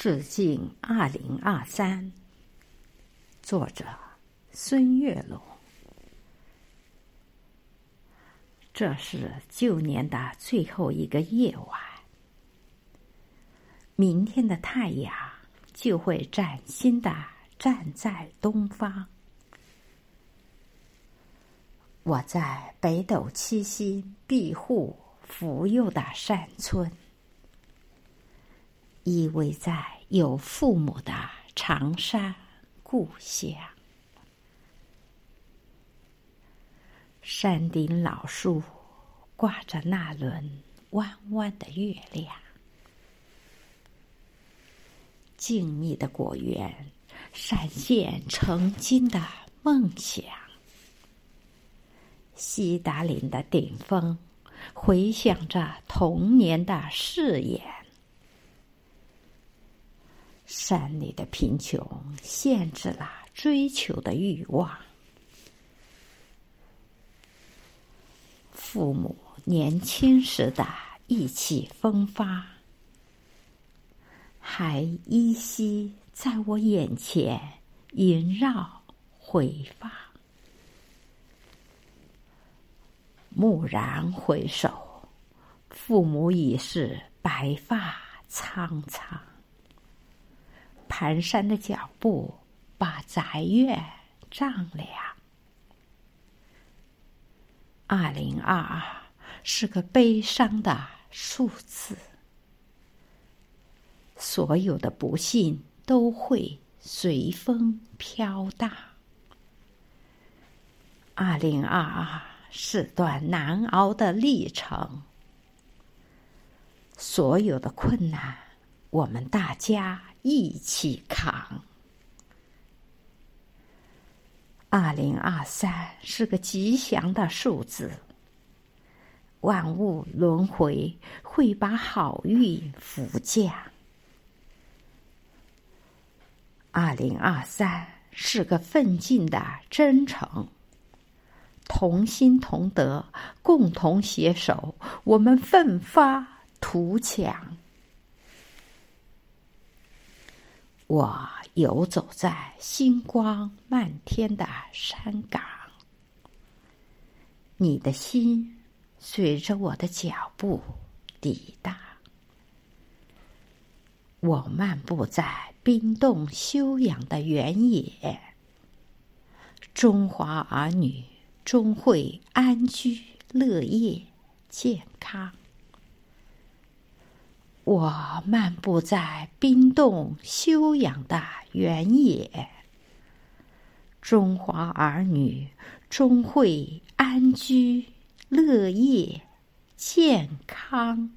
致敬二零二三，作者孙月龙。这是旧年的最后一个夜晚，明天的太阳就会崭新的站在东方。我在北斗七星庇护、福佑的山村。依偎在有父母的长山故乡，山顶老树挂着那轮弯弯的月亮，静谧的果园闪现曾经的梦想，西达林的顶峰回响着童年的誓言。山里的贫穷限制了追求的欲望，父母年轻时的意气风发，还依稀在我眼前萦绕回放。蓦然回首，父母已是白发苍苍。蹒跚的脚步把宅院丈量。二零二二是个悲伤的数字，所有的不幸都会随风飘荡。二零二二是段难熬的历程，所有的困难，我们大家。一起扛。二零二三是个吉祥的数字，万物轮回会把好运福降。二零二三是个奋进的征程，同心同德，共同携手，我们奋发图强。我游走在星光漫天的山岗，你的心随着我的脚步抵达。我漫步在冰冻休养的原野，中华儿女终会安居乐业、健康。我漫步在冰冻休养的原野，中华儿女终会安居乐业、健康。